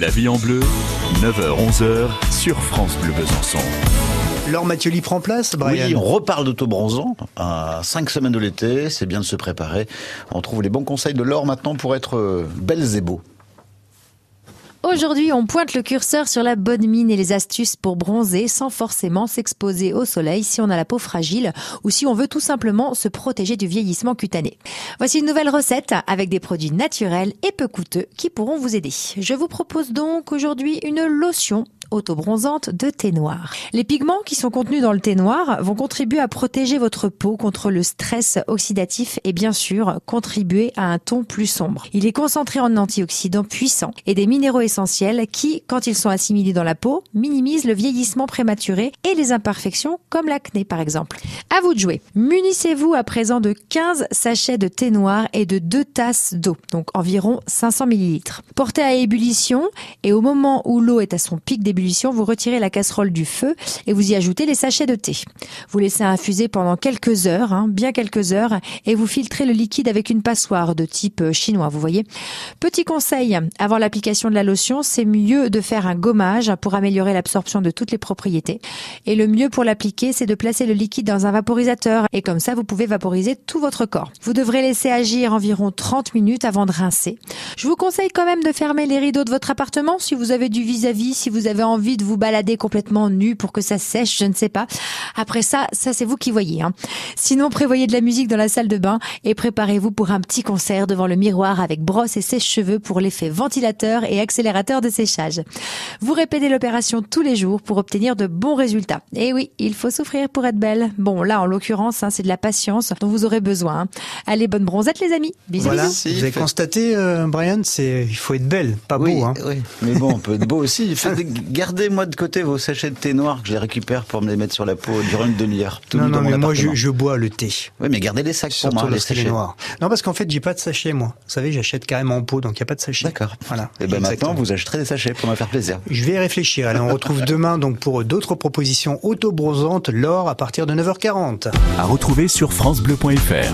La vie en bleu, 9h-11h sur France Bleu Besançon. Laure Mathieu prend place, Brian Oui, on reparle d'autobronzant. À cinq semaines de l'été, c'est bien de se préparer. On trouve les bons conseils de Laure maintenant pour être euh, belles et beaux. Aujourd'hui, on pointe le curseur sur la bonne mine et les astuces pour bronzer sans forcément s'exposer au soleil si on a la peau fragile ou si on veut tout simplement se protéger du vieillissement cutané. Voici une nouvelle recette avec des produits naturels et peu coûteux qui pourront vous aider. Je vous propose donc aujourd'hui une lotion autobronzante de thé noir. Les pigments qui sont contenus dans le thé noir vont contribuer à protéger votre peau contre le stress oxydatif et bien sûr contribuer à un ton plus sombre. Il est concentré en antioxydants puissants et des minéraux essentiels qui, quand ils sont assimilés dans la peau, minimisent le vieillissement prématuré et les imperfections comme l'acné par exemple. À vous de jouer. Munissez-vous à présent de 15 sachets de thé noir et de 2 tasses d'eau, donc environ 500 ml. Portez à ébullition et au moment où l'eau est à son pic d'ébullition, vous retirez la casserole du feu et vous y ajoutez les sachets de thé. Vous laissez infuser pendant quelques heures, hein, bien quelques heures, et vous filtrez le liquide avec une passoire de type euh, chinois, vous voyez. Petit conseil, avant l'application de la lotion, c'est mieux de faire un gommage pour améliorer l'absorption de toutes les propriétés. Et le mieux pour l'appliquer, c'est de placer le liquide dans un vaporisateur et comme ça, vous pouvez vaporiser tout votre corps. Vous devrez laisser agir environ 30 minutes avant de rincer. Je vous conseille quand même de fermer les rideaux de votre appartement si vous avez du vis-à-vis, si vous avez envie de vous balader complètement nu pour que ça sèche, je ne sais pas. Après ça, ça c'est vous qui voyez. Hein. Sinon, prévoyez de la musique dans la salle de bain et préparez-vous pour un petit concert devant le miroir avec brosse et sèche-cheveux pour l'effet ventilateur et accélérateur de séchage. Vous répétez l'opération tous les jours pour obtenir de bons résultats. Et oui, il faut souffrir pour être belle. Bon, là, en l'occurrence, hein, c'est de la patience dont vous aurez besoin. Hein. Allez, bonne bronzette les amis. Bisous. Voilà. Vous avez constaté, euh, Brian, c'est il faut être belle, pas beau. Hein. Oui, mais bon, on peut être beau aussi. Gardez-moi de côté vos sachets de thé noir que je les récupère pour me les mettre sur la peau durant une demi-heure. Non, non, mais moi je, bois le thé. Oui, mais gardez les sacs pour moi, les sachets. noirs. Non, parce qu'en fait, j'ai pas de sachet, moi. Vous savez, j'achète carrément en pot, donc il n'y a pas de sachet. D'accord. Voilà. Et ben maintenant, vous achèterez des sachets pour me faire plaisir. Je vais y réfléchir. Allez, on retrouve demain donc pour d'autres propositions auto-brosantes, l'or à partir de 9h40. À retrouver sur FranceBleu.fr.